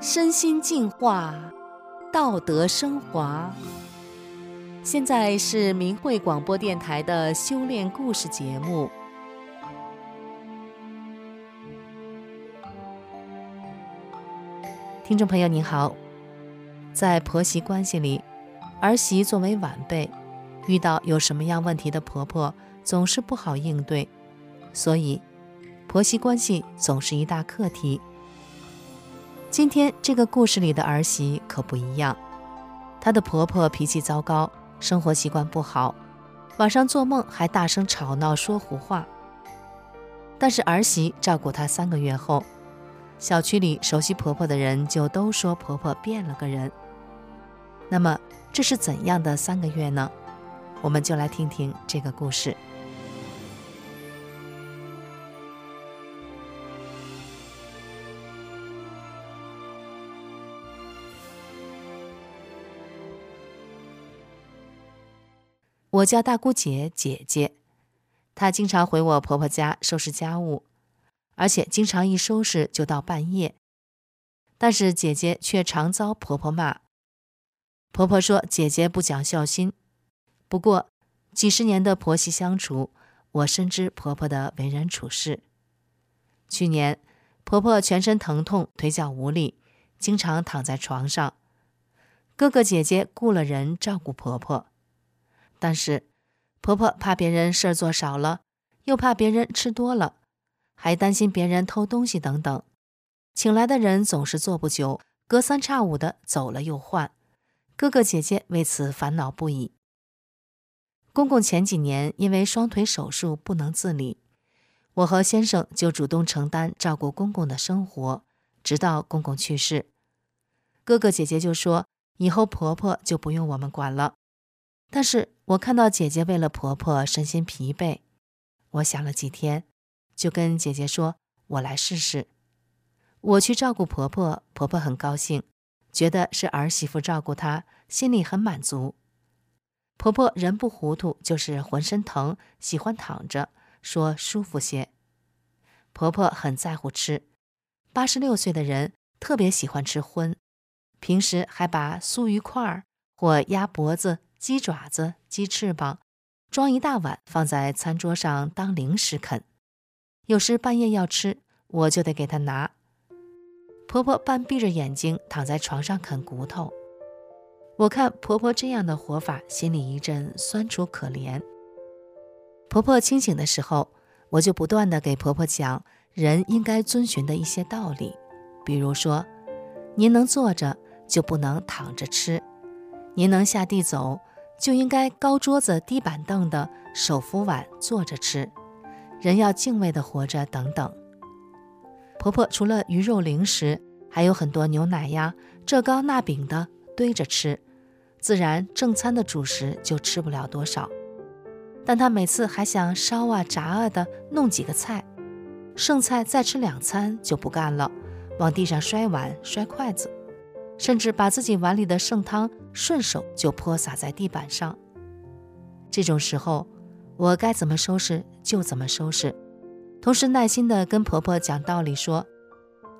身心净化，道德升华。现在是明慧广播电台的修炼故事节目。听众朋友您好，在婆媳关系里，儿媳作为晚辈，遇到有什么样问题的婆婆，总是不好应对，所以婆媳关系总是一大课题。今天这个故事里的儿媳可不一样，她的婆婆脾气糟糕，生活习惯不好，晚上做梦还大声吵闹说胡话。但是儿媳照顾她三个月后，小区里熟悉婆婆的人就都说婆婆变了个人。那么这是怎样的三个月呢？我们就来听听这个故事。我叫大姑姐姐姐，她经常回我婆婆家收拾家务，而且经常一收拾就到半夜。但是姐姐却常遭婆婆骂，婆婆说姐姐不讲孝心。不过几十年的婆媳相处，我深知婆婆的为人处事。去年婆婆全身疼痛，腿脚无力，经常躺在床上，哥哥姐姐雇了人照顾婆婆。但是，婆婆怕别人事儿做少了，又怕别人吃多了，还担心别人偷东西等等，请来的人总是坐不久，隔三差五的走了又换。哥哥姐姐为此烦恼不已。公公前几年因为双腿手术不能自理，我和先生就主动承担照顾公公的生活，直到公公去世。哥哥姐姐就说，以后婆婆就不用我们管了。但是我看到姐姐为了婆婆身心疲惫，我想了几天，就跟姐姐说：“我来试试。”我去照顾婆婆，婆婆很高兴，觉得是儿媳妇照顾她，心里很满足。婆婆人不糊涂，就是浑身疼，喜欢躺着，说舒服些。婆婆很在乎吃，八十六岁的人特别喜欢吃荤，平时还把酥鱼块儿或鸭脖子。鸡爪子、鸡翅膀，装一大碗放在餐桌上当零食啃。有时半夜要吃，我就得给她拿。婆婆半闭着眼睛躺在床上啃骨头。我看婆婆这样的活法，心里一阵酸楚可怜。婆婆清醒的时候，我就不断地给婆婆讲人应该遵循的一些道理，比如说，您能坐着就不能躺着吃，您能下地走。就应该高桌子低板凳的，手扶碗坐着吃，人要敬畏的活着等等。婆婆除了鱼肉零食，还有很多牛奶呀、这糕那饼的堆着吃，自然正餐的主食就吃不了多少。但她每次还想烧啊炸啊的弄几个菜，剩菜再吃两餐就不干了，往地上摔碗摔筷子。甚至把自己碗里的剩汤顺手就泼洒在地板上。这种时候，我该怎么收拾就怎么收拾，同时耐心地跟婆婆讲道理说：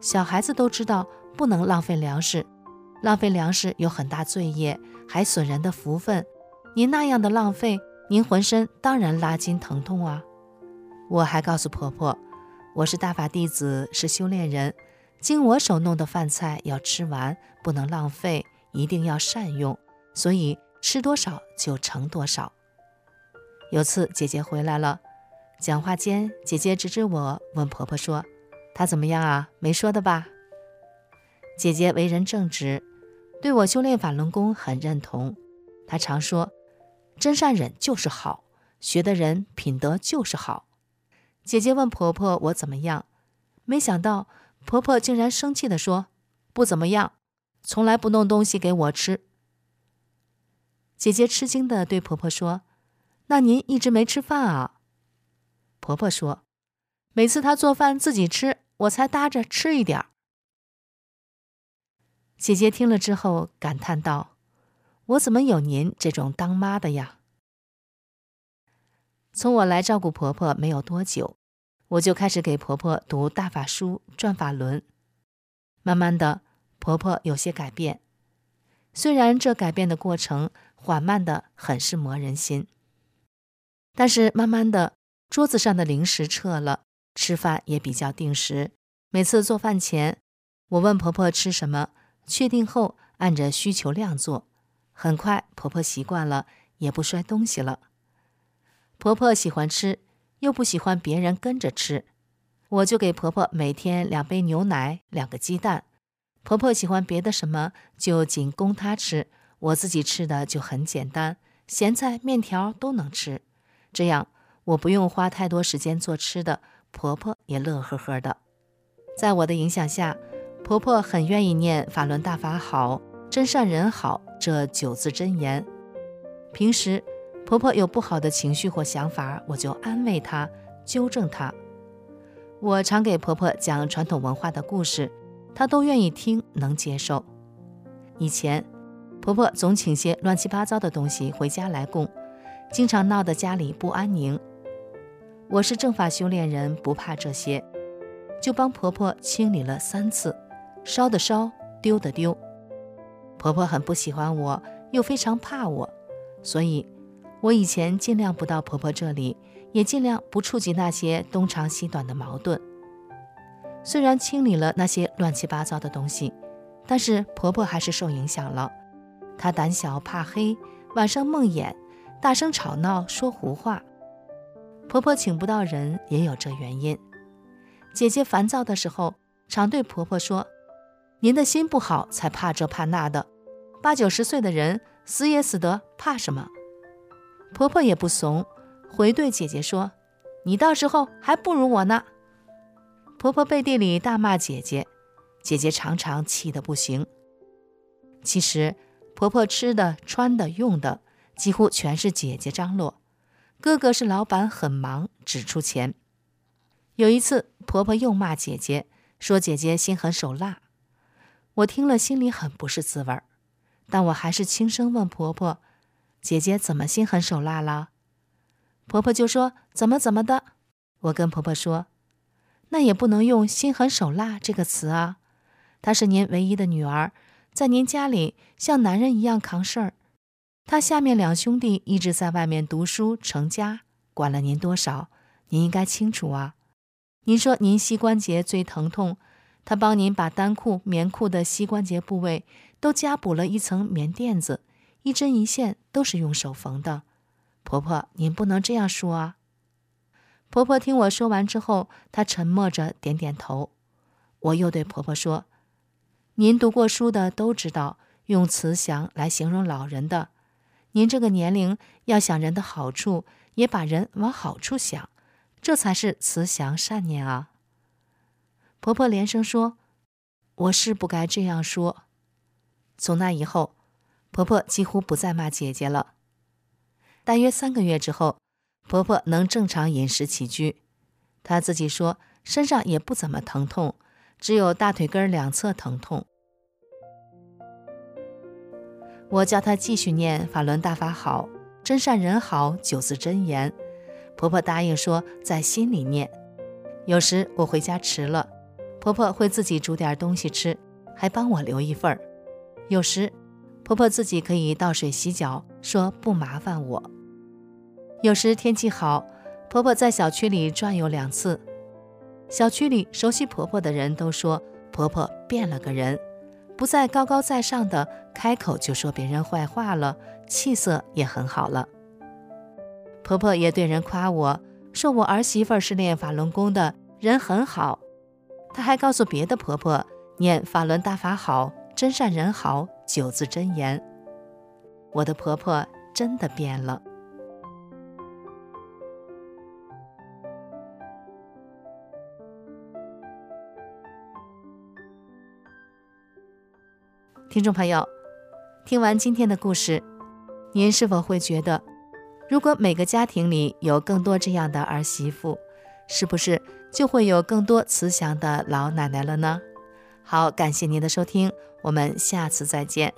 小孩子都知道不能浪费粮食，浪费粮食有很大罪业，还损人的福分。您那样的浪费，您浑身当然拉筋疼痛啊。我还告诉婆婆，我是大法弟子，是修炼人。经我手弄的饭菜要吃完，不能浪费，一定要善用，所以吃多少就盛多少。有次姐姐回来了，讲话间，姐姐指指我，问婆婆说：“她怎么样啊？没说的吧？”姐姐为人正直，对我修炼法轮功很认同。她常说：“真善忍就是好，学的人品德就是好。”姐姐问婆婆我怎么样，没想到。婆婆竟然生气地说：“不怎么样，从来不弄东西给我吃，姐姐吃惊地对婆婆说：“那您一直没吃饭啊？”婆婆说：“每次她做饭自己吃，我才搭着吃一点儿。”姐姐听了之后感叹道：“我怎么有您这种当妈的呀？”从我来照顾婆婆没有多久，我就开始给婆婆读大法书、转法轮。慢慢的，婆婆有些改变，虽然这改变的过程缓慢的很是磨人心，但是慢慢的，桌子上的零食撤了，吃饭也比较定时。每次做饭前，我问婆婆吃什么，确定后按着需求量做，很快婆婆习惯了，也不摔东西了。婆婆喜欢吃，又不喜欢别人跟着吃，我就给婆婆每天两杯牛奶，两个鸡蛋。婆婆喜欢别的什么，就仅供她吃，我自己吃的就很简单，咸菜、面条都能吃。这样我不用花太多时间做吃的，婆婆也乐呵呵的。在我的影响下，婆婆很愿意念“法轮大法好，真善人好”这九字真言。平时，婆婆有不好的情绪或想法，我就安慰她，纠正她。我常给婆婆讲传统文化的故事，她都愿意听，能接受。以前，婆婆总请些乱七八糟的东西回家来供，经常闹得家里不安宁。我是正法修炼人，不怕这些，就帮婆婆清理了三次，烧的烧，丢的丢。婆婆很不喜欢我，又非常怕我，所以。我以前尽量不到婆婆这里，也尽量不触及那些东长西短的矛盾。虽然清理了那些乱七八糟的东西，但是婆婆还是受影响了。她胆小怕黑，晚上梦魇，大声吵闹，说胡话。婆婆请不到人也有这原因。姐姐烦躁的时候，常对婆婆说：“您的心不好，才怕这怕那的。八九十岁的人死也死得，怕什么？”婆婆也不怂，回对姐姐说：“你到时候还不如我呢。”婆婆背地里大骂姐姐，姐姐常常气得不行。其实，婆婆吃的、穿的、用的，几乎全是姐姐张罗。哥哥是老板，很忙，只出钱。有一次，婆婆又骂姐姐，说姐姐心狠手辣。我听了心里很不是滋味儿，但我还是轻声问婆婆。姐姐怎么心狠手辣了？婆婆就说怎么怎么的。我跟婆婆说，那也不能用心狠手辣这个词啊。她是您唯一的女儿，在您家里像男人一样扛事儿。她下面两兄弟一直在外面读书成家，管了您多少，您应该清楚啊。您说您膝关节最疼痛，她帮您把单裤、棉裤的膝关节部位都加补了一层棉垫子。一针一线都是用手缝的，婆婆，您不能这样说啊！婆婆听我说完之后，她沉默着点点头。我又对婆婆说：“您读过书的都知道，用慈祥来形容老人的。您这个年龄要想人的好处，也把人往好处想，这才是慈祥善念啊！”婆婆连声说：“我是不该这样说。”从那以后。婆婆几乎不再骂姐姐了。大约三个月之后，婆婆能正常饮食起居。她自己说，身上也不怎么疼痛，只有大腿根两侧疼痛。我叫她继续念“法轮大法好，真善人好”九字真言。婆婆答应说，在心里念。有时我回家迟了，婆婆会自己煮点东西吃，还帮我留一份儿。有时。婆婆自己可以倒水洗脚，说不麻烦我。有时天气好，婆婆在小区里转悠两次。小区里熟悉婆婆的人都说，婆婆变了个人，不再高高在上的开口就说别人坏话了，气色也很好了。婆婆也对人夸我说我儿媳妇是练法轮功的，人很好。她还告诉别的婆婆念法轮大法好，真善人好。九字真言，我的婆婆真的变了。听众朋友，听完今天的故事，您是否会觉得，如果每个家庭里有更多这样的儿媳妇，是不是就会有更多慈祥的老奶奶了呢？好，感谢您的收听，我们下次再见。